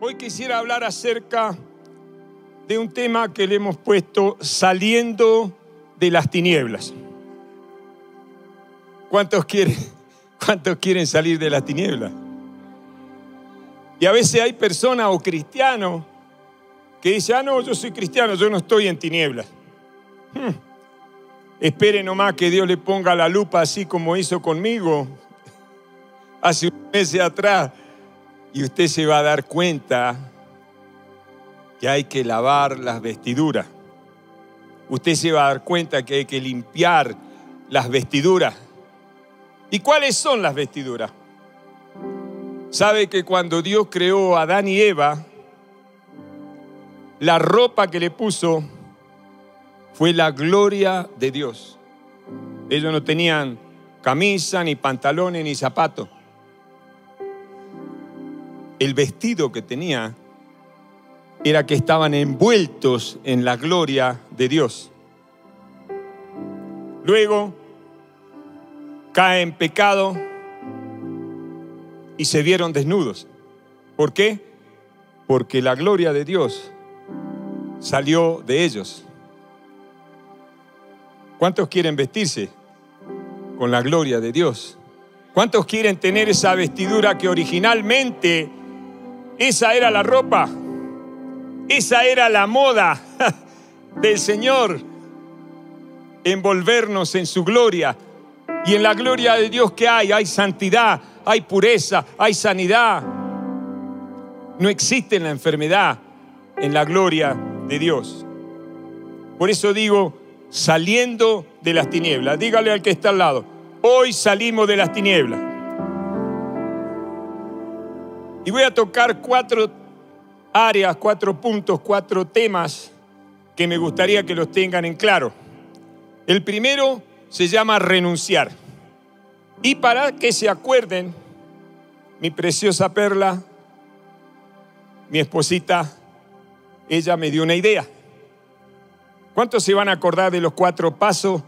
Hoy quisiera hablar acerca de un tema que le hemos puesto saliendo de las tinieblas. ¿Cuántos quieren, salir de las tinieblas? Y a veces hay personas o cristianos que dicen, ah, no, yo soy cristiano, yo no estoy en tinieblas. Hmm. Espere nomás que Dios le ponga la lupa así como hizo conmigo hace un mes atrás y usted se va a dar cuenta que hay que lavar las vestiduras. Usted se va a dar cuenta que hay que limpiar las vestiduras. ¿Y cuáles son las vestiduras? Sabe que cuando Dios creó a Adán y Eva, la ropa que le puso fue la gloria de Dios. Ellos no tenían camisa, ni pantalones, ni zapatos el vestido que tenía era que estaban envueltos en la gloria de Dios. Luego cae en pecado y se vieron desnudos. ¿Por qué? Porque la gloria de Dios salió de ellos. ¿Cuántos quieren vestirse con la gloria de Dios? ¿Cuántos quieren tener esa vestidura que originalmente esa era la ropa. Esa era la moda del Señor. Envolvernos en su gloria. Y en la gloria de Dios que hay, hay santidad, hay pureza, hay sanidad. No existe la enfermedad en la gloria de Dios. Por eso digo, saliendo de las tinieblas. Dígale al que está al lado, hoy salimos de las tinieblas. Y voy a tocar cuatro áreas, cuatro puntos, cuatro temas que me gustaría que los tengan en claro. El primero se llama renunciar. Y para que se acuerden, mi preciosa perla, mi esposita, ella me dio una idea. ¿Cuántos se van a acordar de los cuatro pasos?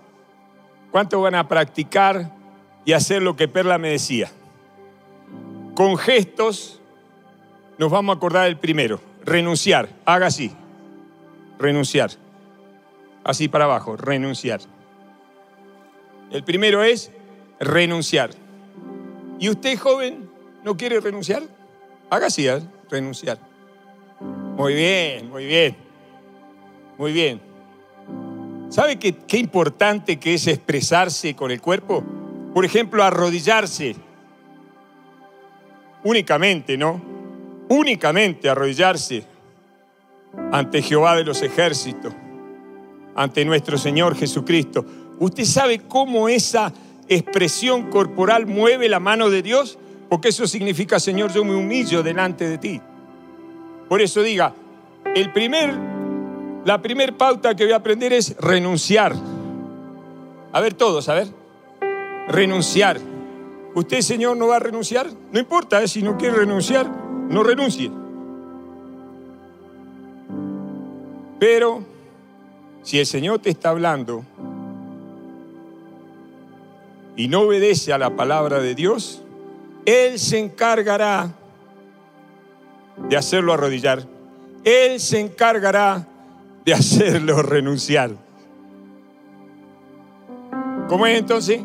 ¿Cuántos van a practicar y hacer lo que Perla me decía? Con gestos, nos vamos a acordar del primero. Renunciar. Haga así. Renunciar. Así para abajo. Renunciar. El primero es renunciar. ¿Y usted, joven, no quiere renunciar? Haga así, ¿eh? renunciar. Muy bien, muy bien. Muy bien. ¿Sabe qué, qué importante que es expresarse con el cuerpo? Por ejemplo, arrodillarse. Únicamente, ¿no? Únicamente arrodillarse ante Jehová de los ejércitos, ante nuestro Señor Jesucristo. ¿Usted sabe cómo esa expresión corporal mueve la mano de Dios? Porque eso significa, Señor, yo me humillo delante de ti. Por eso diga, el primer, la primer pauta que voy a aprender es renunciar. A ver todos, a ver. Renunciar. ¿Usted, Señor, no va a renunciar? No importa, ¿eh? si no quiere renunciar, no renuncie. Pero si el Señor te está hablando y no obedece a la palabra de Dios, Él se encargará de hacerlo arrodillar. Él se encargará de hacerlo renunciar. ¿Cómo es entonces?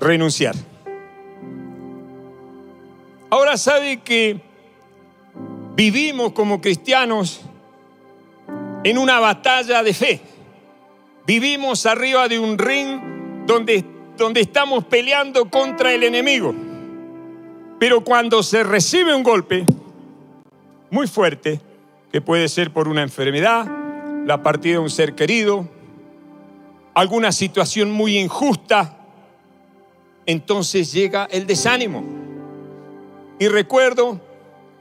Renunciar. Ahora sabe que vivimos como cristianos en una batalla de fe. Vivimos arriba de un ring donde, donde estamos peleando contra el enemigo. Pero cuando se recibe un golpe muy fuerte, que puede ser por una enfermedad, la partida de un ser querido, alguna situación muy injusta, entonces llega el desánimo. Y recuerdo,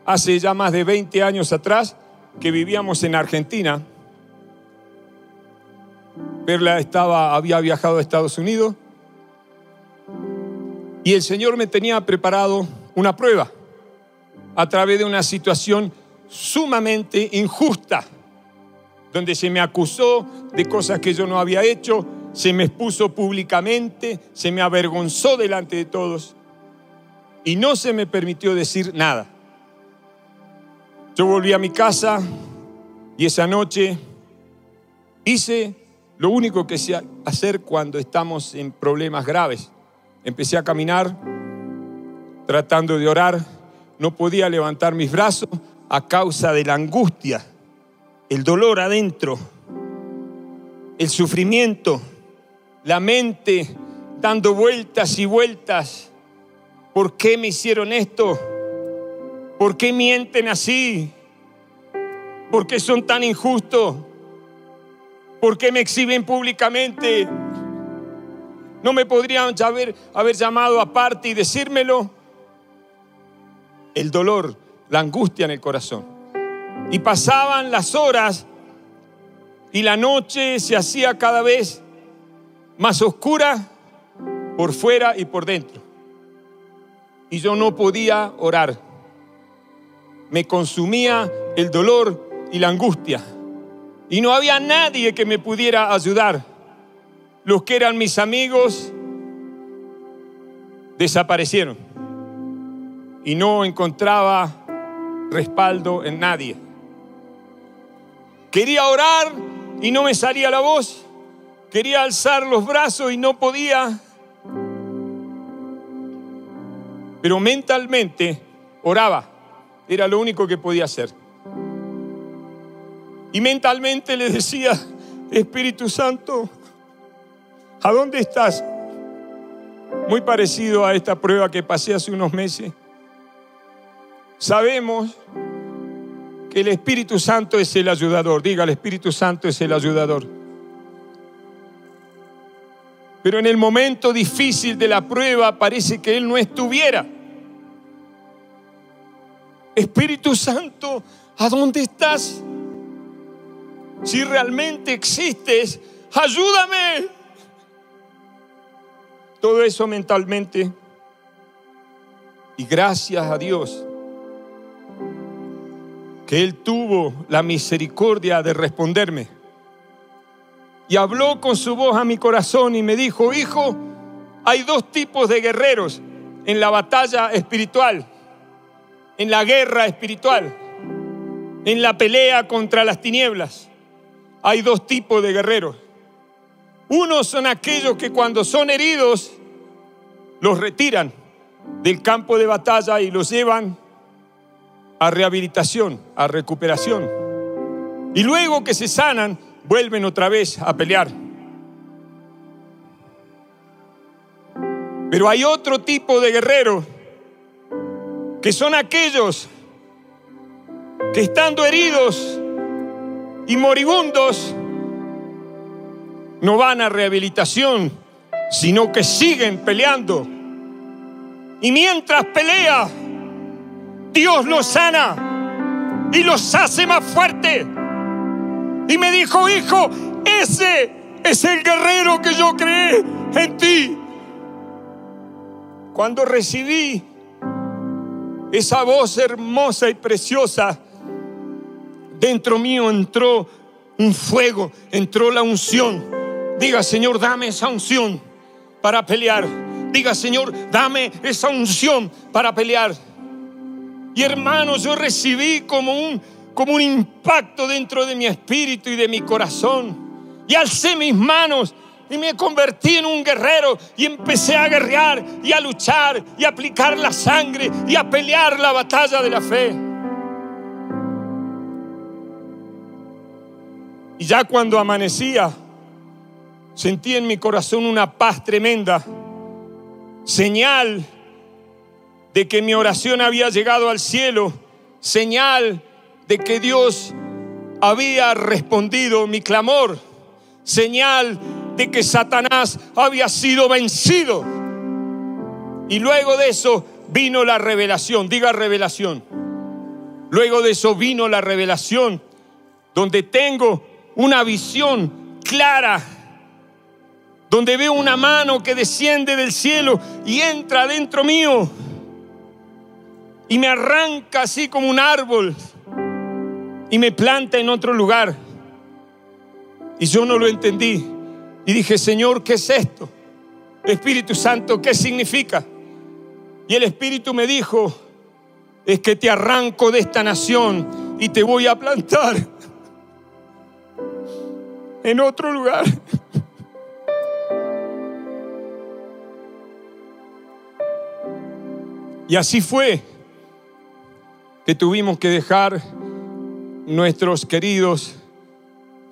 hace ya más de 20 años atrás, que vivíamos en Argentina. Perla estaba, había viajado a Estados Unidos y el Señor me tenía preparado una prueba a través de una situación sumamente injusta, donde se me acusó de cosas que yo no había hecho, se me expuso públicamente, se me avergonzó delante de todos y no se me permitió decir nada. Yo volví a mi casa y esa noche hice lo único que sé hacer cuando estamos en problemas graves. Empecé a caminar tratando de orar. No podía levantar mis brazos a causa de la angustia, el dolor adentro, el sufrimiento, la mente dando vueltas y vueltas. ¿Por qué me hicieron esto? ¿Por qué mienten así? ¿Por qué son tan injustos? ¿Por qué me exhiben públicamente? ¿No me podrían haber, llamado aparte y decírmelo? El dolor, la angustia en el corazón. Y pasaban las horas y la noche se hacía cada vez más oscura por fuera y por dentro. Y yo no podía orar. Me consumía el dolor y la angustia. Y no había nadie que me pudiera ayudar. Los que eran mis amigos desaparecieron. Y no encontraba respaldo en nadie. Quería orar y no me salía la voz. Quería alzar los brazos y no podía. Pero mentalmente oraba. Era lo único que podía hacer. Y mentalmente le decía, Espíritu Santo, ¿a dónde estás? Muy parecido a esta prueba que pasé hace unos meses. Sabemos que el Espíritu Santo es el ayudador. Diga, el Espíritu Santo es el ayudador. Pero en el momento difícil de la prueba parece que Él no estuviera. Espíritu Santo, ¿a dónde estás? Si realmente existes, ayúdame. Todo eso mentalmente. Y gracias a Dios que Él tuvo la misericordia de responderme y habló con su voz a mi corazón y me dijo, hijo, hay dos tipos de guerreros en la batalla espiritual, en la guerra espiritual, en la pelea contra las tinieblas. Hay dos tipos de guerreros. Unos son aquellos que cuando son heridos los retiran del campo de batalla y los llevan a rehabilitación, a recuperación. Y luego que se sanan, vuelven otra vez a pelear. Pero hay otro tipo de guerreros que son aquellos que estando heridos y moribundos no van a rehabilitación, sino que siguen peleando. Y mientras pelea, Dios los sana y los hace más fuertes. Y me dijo, hijo, ese es el guerrero que yo creé en ti. Cuando recibí esa voz hermosa y preciosa, dentro mío entró un fuego, entró la unción. Diga, Señor, dame esa unción para pelear. Diga, Señor, dame esa unción para pelear. Y hermanos, yo recibí como un como un impacto dentro de mi espíritu y de mi corazón. Y alcé mis manos y me convertí en un guerrero y empecé a guerrear y a luchar y a aplicar la sangre y a pelear la batalla de la fe. Y ya cuando amanecía, sentí en mi corazón una paz tremenda, señal de que mi oración había llegado al cielo, señal de que Dios había respondido mi clamor, señal de que Satanás había sido vencido. Y luego de eso vino la revelación, diga revelación. Luego de eso vino la revelación, donde tengo una visión clara, donde veo una mano que desciende del cielo y entra dentro mío y me arranca así como un árbol y me planta en otro lugar. Y yo no lo entendí. Y dije, Señor, ¿qué es esto? Espíritu Santo, ¿qué significa? Y el Espíritu me dijo, es que te arranco de esta nación y te voy a plantar en otro lugar. Y así fue que tuvimos que dejar nuestros queridos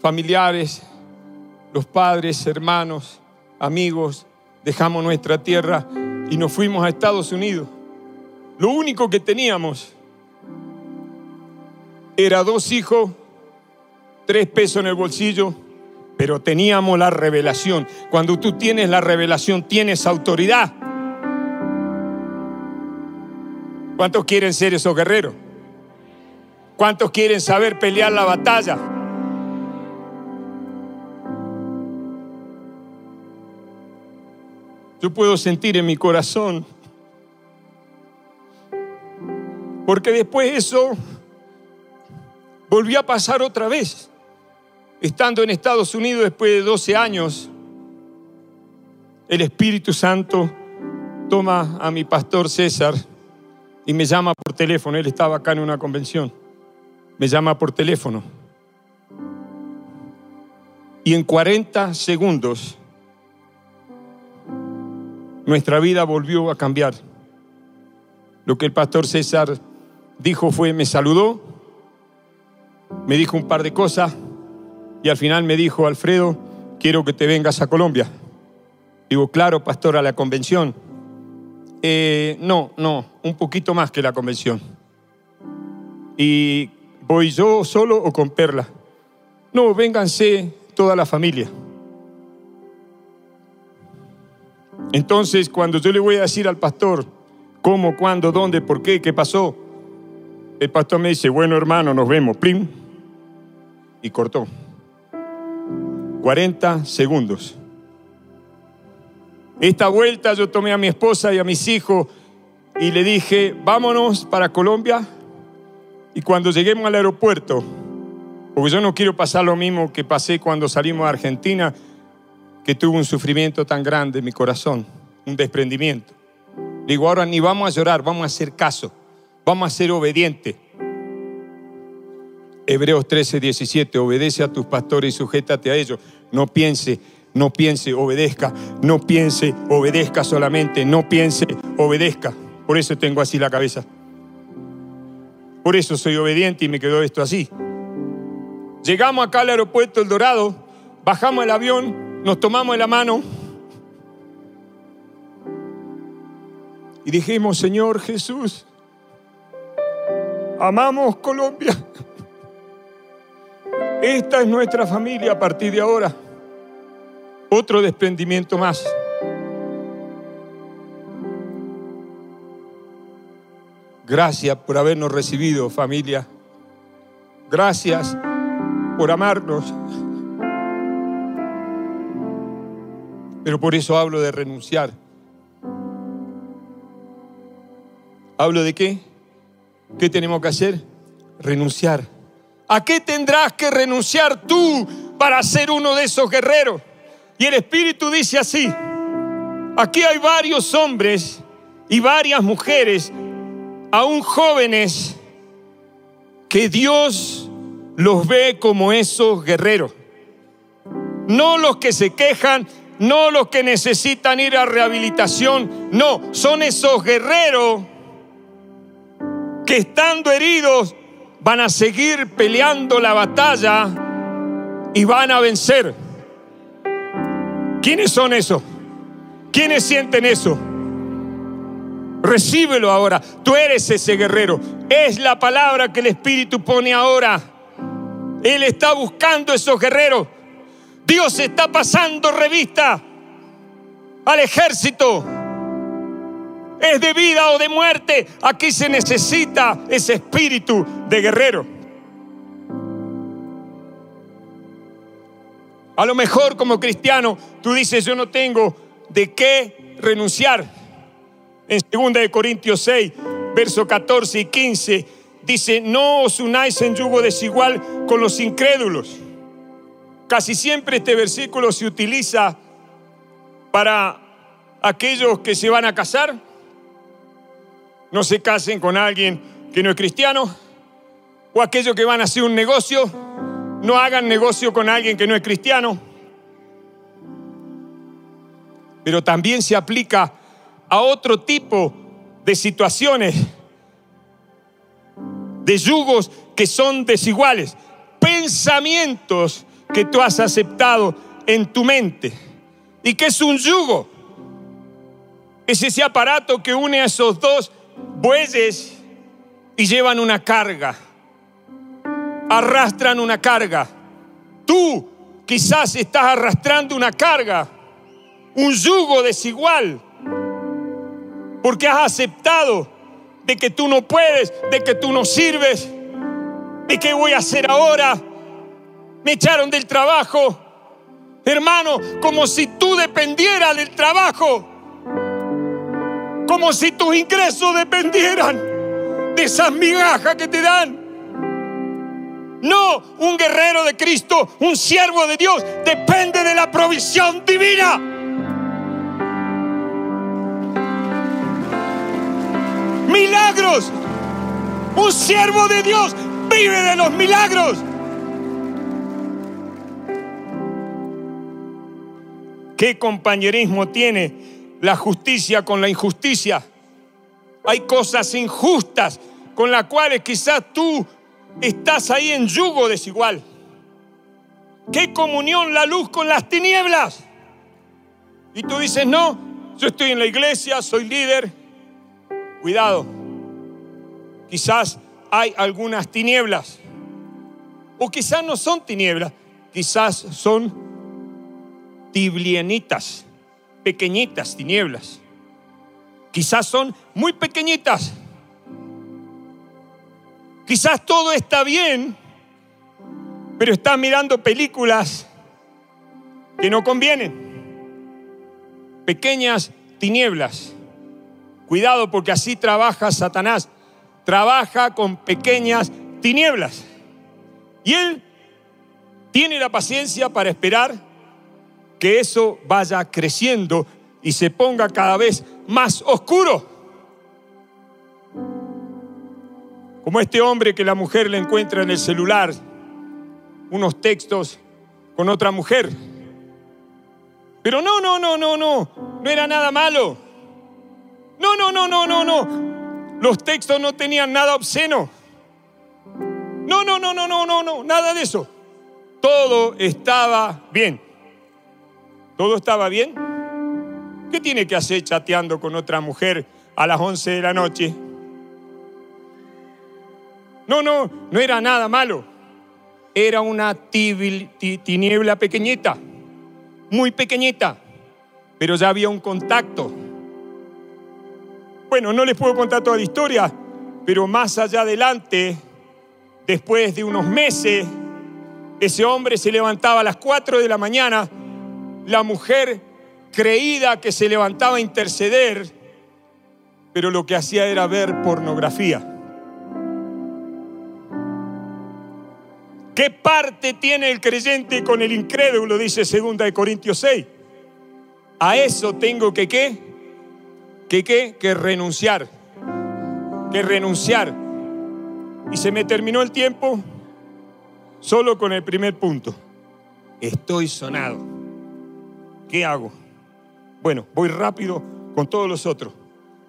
familiares, los padres, hermanos, amigos, dejamos nuestra tierra y nos fuimos a Estados Unidos. Lo único que teníamos era dos hijos, tres pesos en el bolsillo, pero teníamos la revelación. Cuando tú tienes la revelación, tienes autoridad. ¿Cuántos quieren ser esos guerreros? ¿Cuántos quieren saber pelear la batalla? Yo puedo sentir en mi corazón, porque después eso volvió a pasar otra vez. Estando en Estados Unidos después de 12 años, el Espíritu Santo toma a mi pastor César y me llama por teléfono. Él estaba acá en una convención. Me llama por teléfono. Y en 40 segundos nuestra vida volvió a cambiar. Lo que el pastor César dijo fue, me saludó, me dijo un par de cosas y al final me dijo, Alfredo, quiero que te vengas a Colombia. Digo, claro, pastor, a la convención. Eh, no, no, un poquito más que la convención. ¿Y voy yo solo o con Perla? No, vénganse toda la familia. Entonces, cuando yo le voy a decir al pastor cómo, cuándo, dónde, por qué, qué pasó, el pastor me dice, bueno hermano, nos vemos, plim, y cortó. 40 segundos. Esta vuelta yo tomé a mi esposa y a mis hijos y le dije, vámonos para Colombia. Y cuando lleguemos al aeropuerto, porque yo no quiero pasar lo mismo que pasé cuando salimos a Argentina, que tuve un sufrimiento tan grande en mi corazón, un desprendimiento. Digo, ahora ni vamos a llorar, vamos a hacer caso, vamos a ser obedientes. Hebreos 13, 17, obedece a tus pastores y sujétate a ellos. No piense, no piense, obedezca, no piense, obedezca solamente, no piense, obedezca. Por eso tengo así la cabeza. Por eso soy obediente y me quedó esto así. Llegamos acá al aeropuerto El Dorado, bajamos el avión, nos tomamos la mano y dijimos, Señor Jesús, amamos Colombia. Esta es nuestra familia a partir de ahora. Otro desprendimiento más. Gracias por habernos recibido, familia. Gracias por amarnos. Pero por eso hablo de renunciar. ¿Hablo de qué? ¿Qué tenemos que hacer? Renunciar. ¿A qué tendrás que renunciar tú para ser uno de esos guerreros? Y el Espíritu dice así, aquí hay varios hombres y varias mujeres, aún jóvenes, que Dios los ve como esos guerreros. No los que se quejan, no los que necesitan ir a rehabilitación, no, son esos guerreros que estando heridos van a seguir peleando la batalla y van a vencer. ¿Quiénes son esos? ¿Quiénes sienten eso? Recíbelo ahora. Tú eres ese guerrero. Es la palabra que el Espíritu pone ahora. Él está buscando esos guerreros. Dios está pasando revista al ejército. Es de vida o de muerte. Aquí se necesita ese espíritu de guerrero. A lo mejor como cristiano tú dices, yo no tengo de qué renunciar. En 2 de Corintios 6, verso 14 y 15, dice, no os unáis en yugo desigual con los incrédulos. Casi siempre este versículo se utiliza para aquellos que se van a casar. No se casen con alguien que no es cristiano. O aquellos que van a hacer un negocio, no hagan negocio con alguien que no es cristiano. Pero también se aplica a otro tipo de situaciones, de yugos que son desiguales, pensamientos que tú has aceptado en tu mente. ¿Y qué es un yugo? Es ese aparato que une a esos dos bueyes y llevan una carga, arrastran una carga. Tú quizás estás arrastrando una carga, un yugo desigual, porque has aceptado de que tú no puedes, de que tú no sirves, de qué voy a hacer ahora. Me echaron del trabajo. Hermano, como si tú dependieras del trabajo. Como si tus ingresos dependieran de esas migajas que te dan. No, un guerrero de Cristo, un siervo de Dios, depende de la provisión divina. Milagros. Un siervo de Dios vive de los milagros. ¿Qué compañerismo tiene la justicia con la injusticia? Hay cosas injustas con las cuales quizás tú estás ahí en yugo desigual. ¿Qué comunión la luz con las tinieblas? Y tú dices, no, yo estoy en la iglesia, soy líder. Cuidado, quizás hay algunas tinieblas. O quizás no son tinieblas, quizás son tiblienitas, pequeñitas tinieblas. Quizás son muy pequeñitas. Quizás todo está bien, pero estás mirando películas que no convienen. Pequeñas tinieblas. Cuidado porque así trabaja Satanás. Trabaja con pequeñas tinieblas. Y él tiene la paciencia para esperar que eso vaya creciendo y se ponga cada vez más oscuro. Como este hombre que la mujer le encuentra en el celular unos textos con otra mujer. Pero no, no, no, no, no, no era nada malo. No, no, no, no, no, no. Los textos no tenían nada obsceno. No, no, no, no, no, no, no, nada de eso. Todo estaba bien. ¿Todo estaba bien? ¿Qué tiene que hacer chateando con otra mujer a las 11 de la noche? No, no, no era nada malo. Era una tiniebla pequeñita, muy pequeñita, pero ya había un contacto. Bueno, no les puedo contar toda la historia, pero más allá adelante, después de unos meses, ese hombre se levantaba a las 4 de la mañana, la mujer creída que se levantaba a interceder, pero lo que hacía era ver pornografía. ¿Qué parte tiene el creyente con el incrédulo? Dice 2 Corintios 6. A eso tengo que qué? Que qué? Que renunciar. Que renunciar. Y se me terminó el tiempo solo con el primer punto. Estoy sonado. ¿Qué hago? Bueno, voy rápido con todos los otros,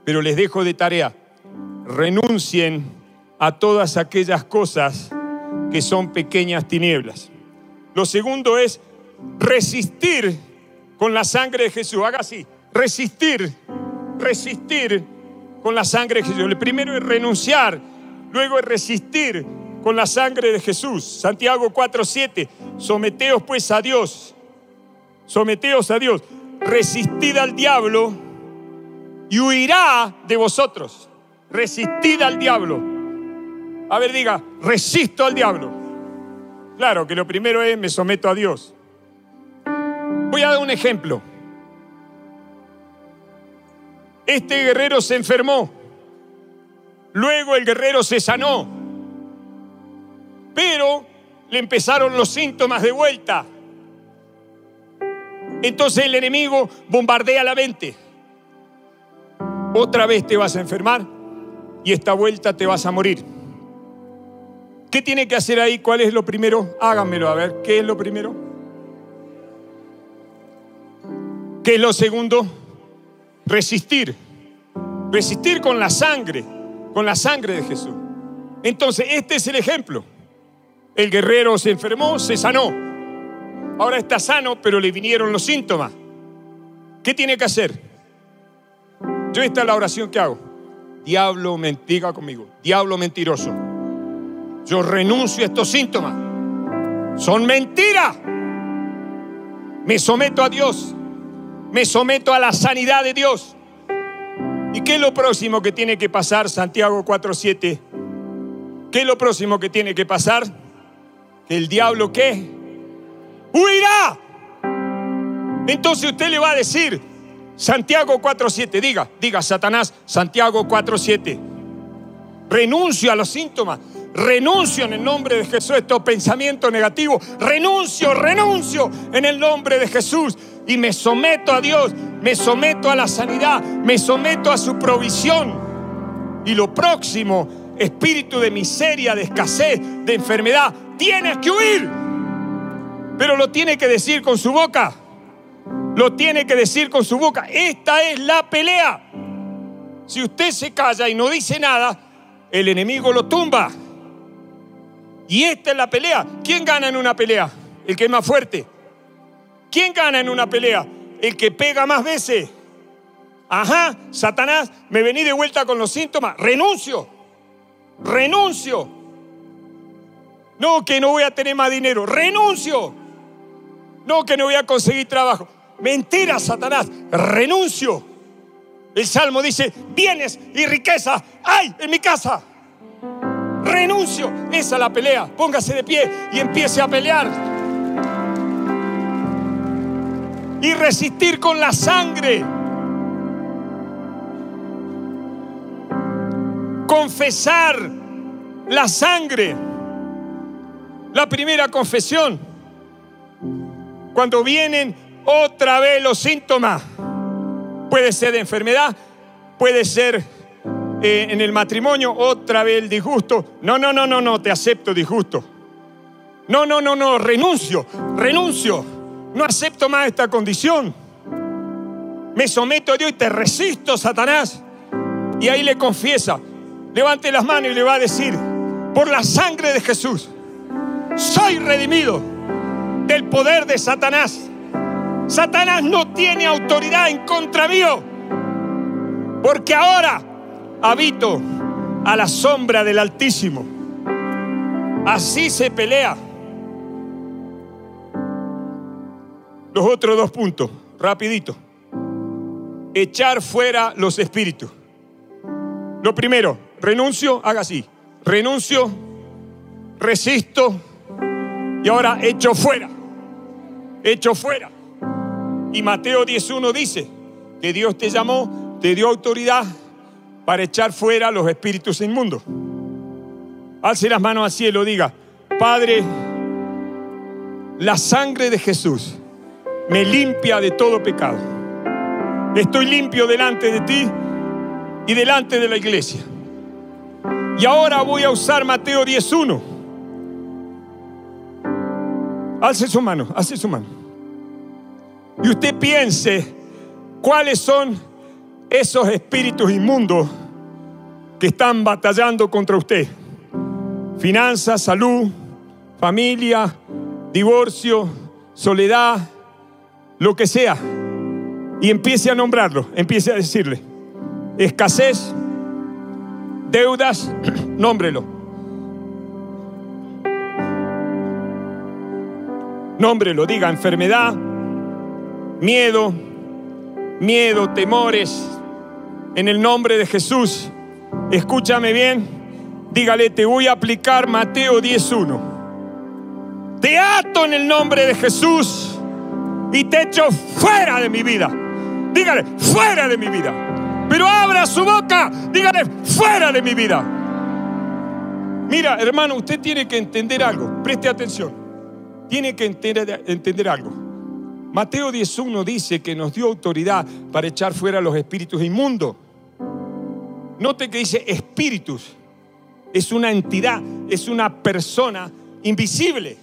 pero les dejo de tarea. Renuncien a todas aquellas cosas que son pequeñas tinieblas. Lo segundo es resistir con la sangre de Jesús. Haga así, resistir, resistir con la sangre de Jesús. El primero es renunciar, luego es resistir con la sangre de Jesús. Santiago 4:7, someteos pues a Dios, someteos a Dios resistid al diablo y huirá de vosotros. Resistid al diablo. A ver, diga, resisto al diablo. Claro que lo primero es me someto a Dios. Voy a dar un ejemplo. Este guerrero se enfermó. Luego el guerrero se sanó. Pero le empezaron los síntomas de vuelta. Entonces el enemigo bombardea la mente. Otra vez te vas a enfermar y esta vuelta te vas a morir. ¿Qué tiene que hacer ahí? ¿Cuál es lo primero? Háganmelo a ver. ¿Qué es lo primero? ¿Qué es lo segundo? Resistir. Resistir con la sangre, con la sangre de Jesús. Entonces, este es el ejemplo. El guerrero se enfermó, se sanó. Ahora está sano, pero le vinieron los síntomas. ¿Qué tiene que hacer? Yo esta es la oración que hago. Diablo, mentiga conmigo. Diablo mentiroso. Yo renuncio a estos síntomas. Son mentiras. Me someto a Dios. Me someto a la sanidad de Dios. ¿Y qué es lo próximo que tiene que pasar, Santiago 4.7? ¿Qué es lo próximo que tiene que pasar? El diablo qué? Huirá. Entonces usted le va a decir, Santiago 4.7, diga, diga Satanás, Santiago 4.7. Renuncio a los síntomas, renuncio en el nombre de Jesús estos pensamientos negativos, renuncio, renuncio en el nombre de Jesús y me someto a Dios, me someto a la sanidad, me someto a su provisión. Y lo próximo, espíritu de miseria, de escasez, de enfermedad, tienes que huir. Pero lo tiene que decir con su boca. Lo tiene que decir con su boca. Esta es la pelea. Si usted se calla y no dice nada, el enemigo lo tumba. Y esta es la pelea. ¿Quién gana en una pelea? El que es más fuerte. ¿Quién gana en una pelea? El que pega más veces. Ajá, Satanás, me vení de vuelta con los síntomas. Renuncio. Renuncio. No, que no voy a tener más dinero. Renuncio. No, que no voy a conseguir trabajo. Mentira, Satanás. Renuncio. El Salmo dice, bienes y riqueza hay en mi casa. Renuncio. Esa es la pelea. Póngase de pie y empiece a pelear y resistir con la sangre. Confesar la sangre. La primera confesión. Cuando vienen otra vez los síntomas. Puede ser de enfermedad, puede ser eh, en el matrimonio, otra vez el disgusto. No, no, no, no, no, te acepto disgusto. No, no, no, no, renuncio, renuncio no acepto más esta condición. Me someto a Dios y te resisto, Satanás. Y ahí le confiesa, levante las manos y le va a decir, por la sangre de Jesús, soy redimido del poder de Satanás. Satanás no tiene autoridad en contra mío, porque ahora habito a la sombra del Altísimo. Así se pelea Los otros dos puntos, rapidito. Echar fuera los espíritus. Lo primero, renuncio, haga así. Renuncio, resisto y ahora echo fuera. Echo fuera. Y Mateo 10.1 dice que Dios te llamó, te dio autoridad para echar fuera los espíritus inmundos. Alce las manos al cielo, diga, Padre, la sangre de Jesús me limpia de todo pecado. Estoy limpio delante de ti y delante de la iglesia. Y ahora voy a usar Mateo 10.1. Alce su mano, alce su mano. Y usted piense cuáles son esos espíritus inmundos que están batallando contra usted. Finanzas, salud, familia, divorcio, soledad, lo que sea, y empiece a nombrarlo, empiece a decirle, escasez, deudas, nómbrelo. Nómbrelo, diga enfermedad, miedo, miedo, temores. En el nombre de Jesús, escúchame bien, dígale, te voy a aplicar Mateo 10.1. Te ato en el nombre de Jesús y te echo fuera de mi vida. Dígale, fuera de mi vida. Pero abra su boca, dígale, fuera de mi vida. Mira, hermano, usted tiene que entender algo. Preste atención. Tiene que entender, entender algo. Mateo 10.1 dice que nos dio autoridad para echar fuera los espíritus inmundos. Note que dice espíritus. Es una entidad es una persona invisible.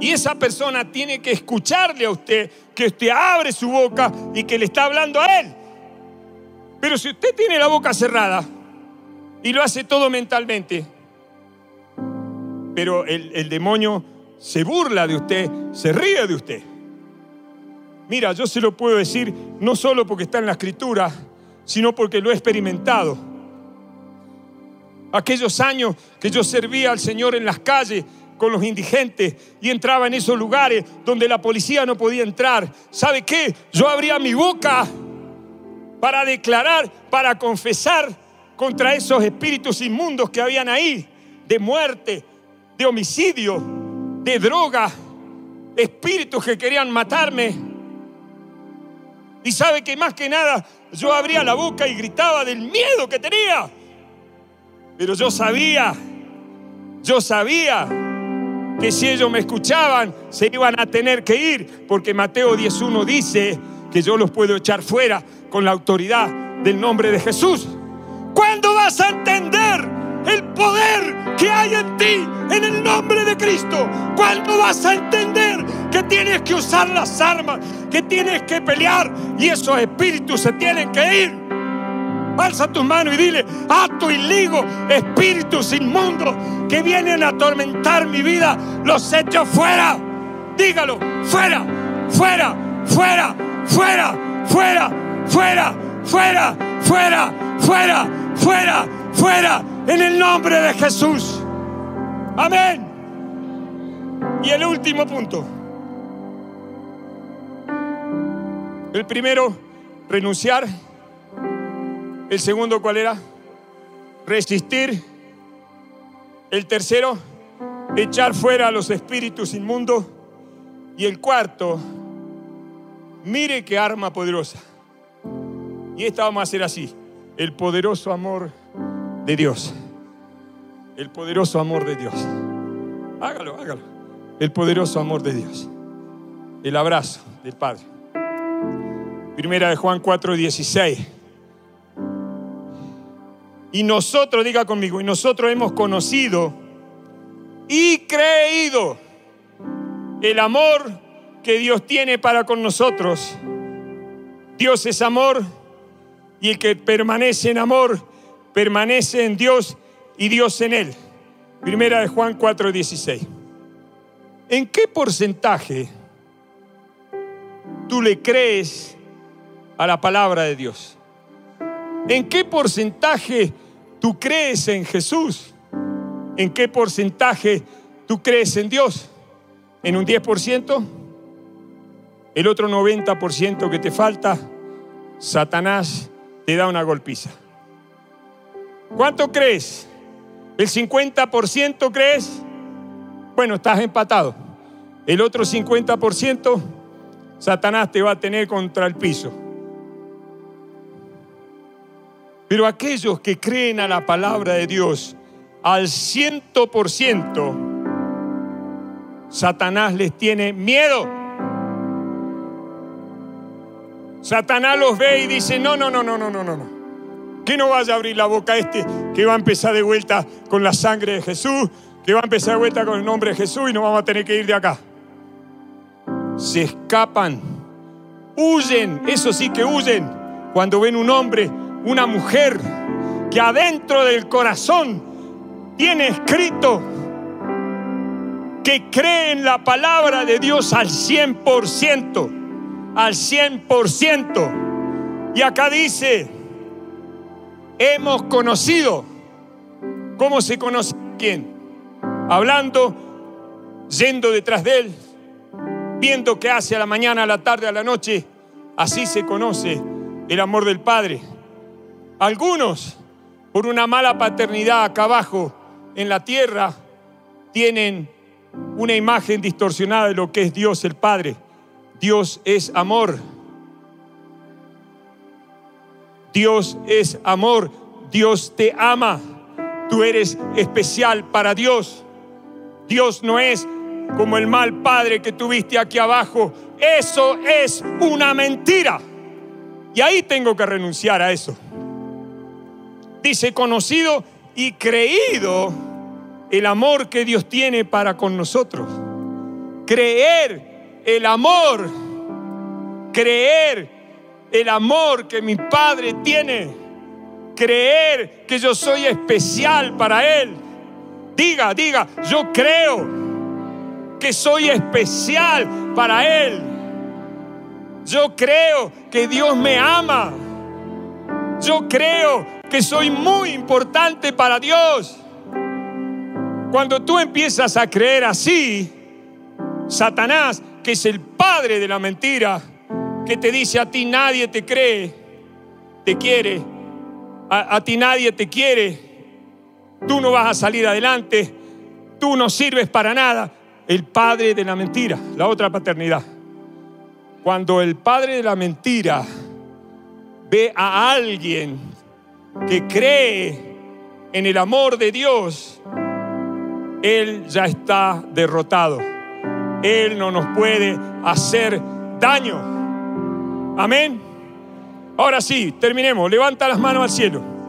Y esa persona tiene que escucharle a usted, que usted abre su boca y que le está hablando a él. Pero si usted tiene la boca cerrada y lo hace todo mentalmente, pero el, demonio se burla de usted, se ríe de usted. Mira, yo se lo puedo decir no solo porque está en la escritura, sino porque lo he experimentado. Aquellos años que yo servía al Señor en las calles con los indigentes y entraba en esos lugares donde la policía no podía entrar. ¿Sabe qué? Yo abría mi boca para declarar, para confesar contra esos espíritus inmundos que habían ahí, de muerte, de homicidio, de droga, espíritus que querían matarme. Y sabe que más que nada yo abría la boca y gritaba del miedo que tenía. Pero yo sabía, yo sabía que si ellos me escuchaban se iban a tener que ir, porque Mateo 10.1 dice que yo los puedo echar fuera con la autoridad del nombre de Jesús. ¿Cuándo vas a entender el poder que hay en ti en el nombre de Cristo. ¿Cuándo vas a entender que tienes que usar las armas, que tienes que pelear y esos espíritus se tienen que ir? Alza tus manos y dile, ato y ligo espíritus inmundos que vienen a atormentar mi vida, los echo fuera. Dígalo, fuera, fuera, fuera, fuera, fuera, fuera, fuera, fuera, fuera, fuera, fuera, en el nombre de Jesús. Amén. Y el último punto. El primero, renunciar. El segundo, ¿cuál era? Resistir. El tercero, echar fuera a los espíritus inmundos. Y el cuarto, mire qué arma poderosa. Y esta vamos a hacer así. El poderoso amor de Dios. El poderoso amor de Dios. Hágalo, hágalo. El poderoso amor de Dios. El abrazo del Padre. Primera de Juan 4, 16. Y nosotros, diga conmigo, y nosotros hemos conocido y creído el amor que Dios tiene para con nosotros. Dios es amor y el que permanece en amor permanece en Dios y Dios en él. Primera de Juan 4:16. ¿En qué porcentaje tú le crees a la palabra de Dios? ¿En qué porcentaje tú crees en Jesús? ¿En qué porcentaje tú crees en Dios? ¿En un 10%? El otro 90% que te falta, Satanás te da una golpiza. ¿Cuánto crees? ¿El 50% crees? Bueno, estás empatado. El otro 50%, Satanás te va a tener contra el piso. Pero aquellos que creen a la palabra de Dios al ciento por ciento, Satanás les tiene miedo. Satanás los ve y dice, no, no, no, no, no, no, no. Que no vaya a abrir la boca este que va a empezar de vuelta con la sangre de Jesús, que va a empezar de vuelta con el nombre de Jesús y no vamos a tener que ir de acá. Se escapan, huyen, eso sí que huyen, cuando ven un hombre, una mujer que adentro del corazón tiene escrito que cree en la palabra de Dios al 100%, al 100%. Y acá dice, hemos conocido. ¿Cómo se conoce quién? Hablando, yendo detrás de él, viendo qué hace a la mañana, a la tarde, a la noche. Así se conoce el amor del Padre. Algunos, por una mala paternidad acá abajo en la tierra, tienen una imagen distorsionada de lo que es Dios el Padre. Dios es amor. Dios es amor, Dios te ama, tú eres especial para Dios. Dios no es como el mal padre que tuviste aquí abajo. Eso es una mentira. Y ahí tengo que renunciar a eso. Dice conocido y creído el amor que Dios tiene para con nosotros. Creer el amor, creer el amor que mi Padre tiene, creer que yo soy especial para Él. Diga, diga, yo creo que soy especial para Él. Yo creo que Dios me ama. Yo creo que soy muy importante para Dios. Cuando tú empiezas a creer así, Satanás, que es el padre de la mentira, que te dice a ti nadie te cree, te quiere, a, a ti nadie te quiere, tú no vas a salir adelante, tú no sirves para nada. El padre de la mentira, la otra paternidad. Cuando el padre de la mentira ve a alguien que cree en el amor de Dios, Él ya está derrotado. Él no nos puede hacer daño. Amén. Ahora sí, terminemos. Levanta las manos al cielo.